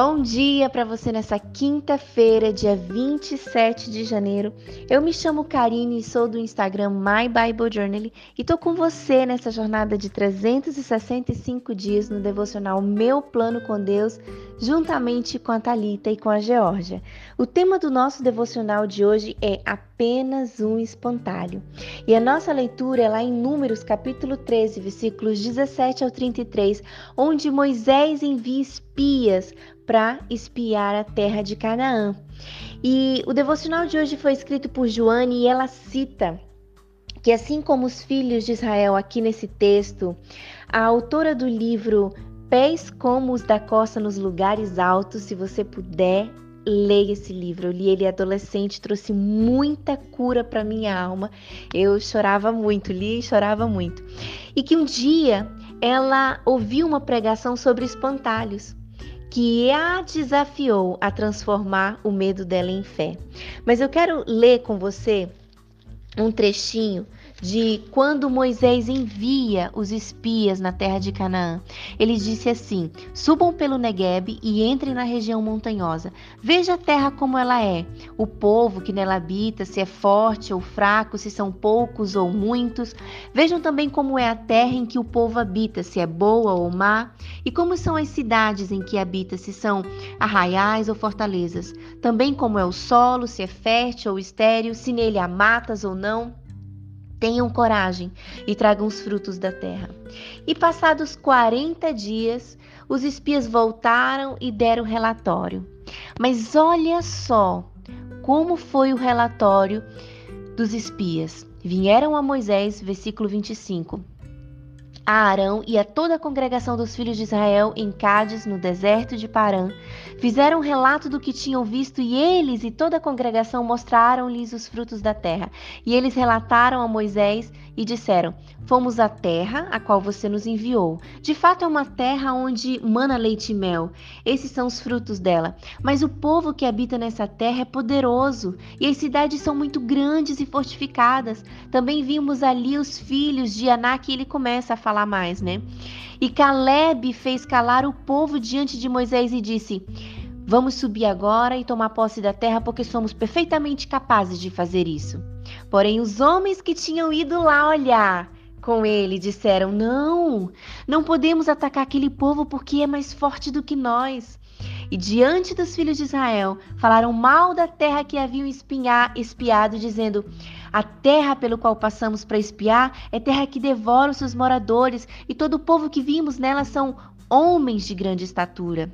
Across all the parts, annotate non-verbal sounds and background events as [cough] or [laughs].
Bom dia para você nessa quinta-feira, dia 27 de janeiro. Eu me chamo Karine e sou do Instagram My Bible Journal e tô com você nessa jornada de 365 dias no devocional Meu Plano com Deus, juntamente com a Talita e com a Georgia. O tema do nosso devocional de hoje é apenas um espantalho. E a nossa leitura é lá em Números, capítulo 13, versículos 17 ao 33, onde Moisés envia espias para espiar a terra de Canaã. E o devocional de hoje foi escrito por Joane e ela cita que, assim como os filhos de Israel aqui nesse texto, a autora do livro Pés como os da costa nos lugares altos, se você puder, leia esse livro. Eu li ele adolescente, trouxe muita cura para minha alma. Eu chorava muito, li e chorava muito. E que um dia ela ouviu uma pregação sobre espantalhos que a desafiou a transformar o medo dela em fé. Mas eu quero ler com você um trechinho de quando Moisés envia os espias na terra de Canaã. Ele disse assim: Subam pelo Negueb e entrem na região montanhosa. Veja a terra como ela é, o povo que nela habita, se é forte ou fraco, se são poucos ou muitos. Vejam também como é a terra em que o povo habita, se é boa ou má, e como são as cidades em que habita, se são arraiais ou fortalezas. Também como é o solo, se é fértil ou estéril, se nele há matas ou não. Tenham coragem e tragam os frutos da terra. E passados 40 dias, os espias voltaram e deram relatório. Mas olha só como foi o relatório dos espias. Vieram a Moisés, versículo 25 a Arão e a toda a congregação dos filhos de Israel em Cádiz, no deserto de Parã, fizeram um relato do que tinham visto e eles e toda a congregação mostraram-lhes os frutos da terra. E eles relataram a Moisés e disseram: Fomos à terra a qual você nos enviou. De fato, é uma terra onde mana leite e mel. Esses são os frutos dela. Mas o povo que habita nessa terra é poderoso e as cidades são muito grandes e fortificadas. Também vimos ali os filhos de Anak e ele começa a falar mais, né? E Caleb fez calar o povo diante de Moisés e disse: Vamos subir agora e tomar posse da terra, porque somos perfeitamente capazes de fazer isso. Porém, os homens que tinham ido lá olhar com ele disseram: Não, não podemos atacar aquele povo porque é mais forte do que nós. E diante dos filhos de Israel, falaram mal da terra que haviam espinhar, espiado, dizendo: A terra pelo qual passamos para espiar é terra que devora os seus moradores, e todo o povo que vimos nela são homens de grande estatura.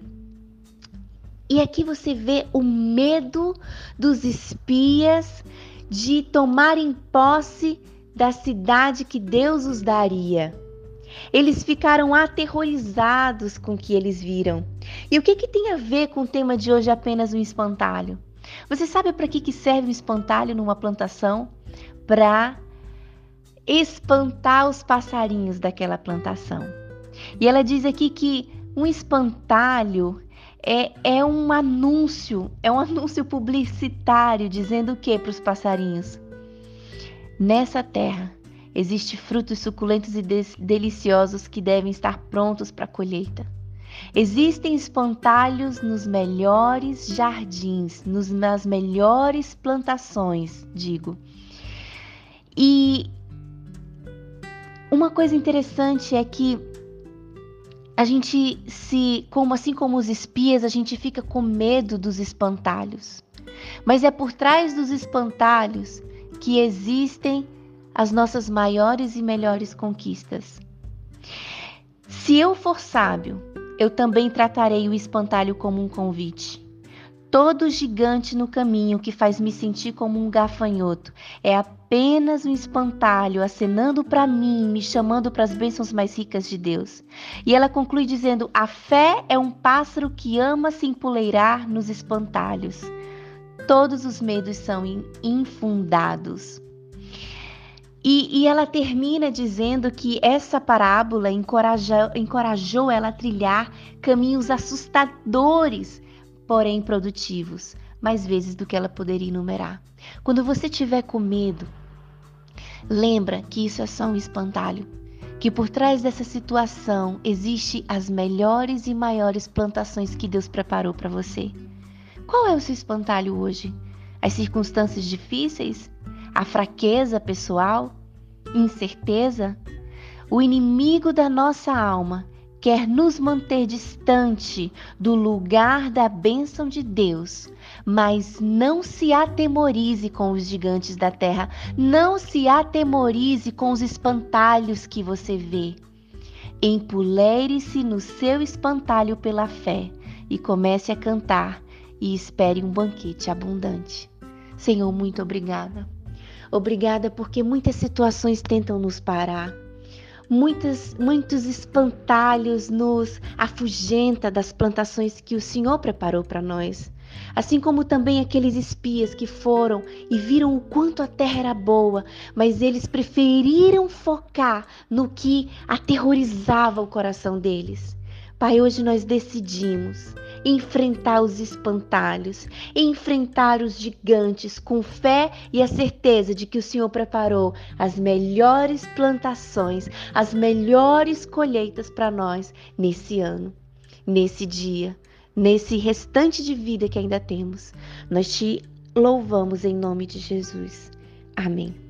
E aqui você vê o medo dos espias de tomarem posse da cidade que Deus os daria. Eles ficaram aterrorizados com o que eles viram. E o que, que tem a ver com o tema de hoje apenas um espantalho? Você sabe para que, que serve um espantalho numa plantação? Para espantar os passarinhos daquela plantação. E ela diz aqui que um espantalho é, é um anúncio, é um [laughs] anúncio publicitário dizendo o que para os passarinhos? Nessa terra existem frutos suculentos e deliciosos que devem estar prontos para a colheita. Existem espantalhos nos melhores jardins, nos, nas melhores plantações, digo. E uma coisa interessante é que a gente se, como assim como os espias, a gente fica com medo dos espantalhos. Mas é por trás dos espantalhos que existem as nossas maiores e melhores conquistas. Se eu for sábio, eu também tratarei o espantalho como um convite todo gigante no caminho que faz me sentir como um gafanhoto. É apenas um espantalho acenando para mim, me chamando para as bênçãos mais ricas de Deus. E ela conclui dizendo: A fé é um pássaro que ama se empoleirar nos espantalhos. Todos os medos são infundados. E, e, ela termina dizendo que essa parábola encorajou, encorajou ela a trilhar caminhos assustadores porém produtivos, mais vezes do que ela poderia enumerar. Quando você tiver com medo, lembra que isso é só um espantalho, que por trás dessa situação existe as melhores e maiores plantações que Deus preparou para você. Qual é o seu espantalho hoje? As circunstâncias difíceis? A fraqueza pessoal? Incerteza? O inimigo da nossa alma quer nos manter distante do lugar da bênção de Deus. Mas não se atemorize com os gigantes da terra, não se atemorize com os espantalhos que você vê. Empuleire-se no seu espantalho pela fé e comece a cantar e espere um banquete abundante. Senhor, muito obrigada. Obrigada porque muitas situações tentam nos parar muitos, muitos espantalhos nos afugenta das plantações que o Senhor preparou para nós. Assim como também aqueles espias que foram e viram o quanto a terra era boa, mas eles preferiram focar no que aterrorizava o coração deles. Pai, hoje nós decidimos enfrentar os espantalhos, enfrentar os gigantes com fé e a certeza de que o Senhor preparou as melhores plantações, as melhores colheitas para nós nesse ano, nesse dia, nesse restante de vida que ainda temos. Nós te louvamos em nome de Jesus. Amém.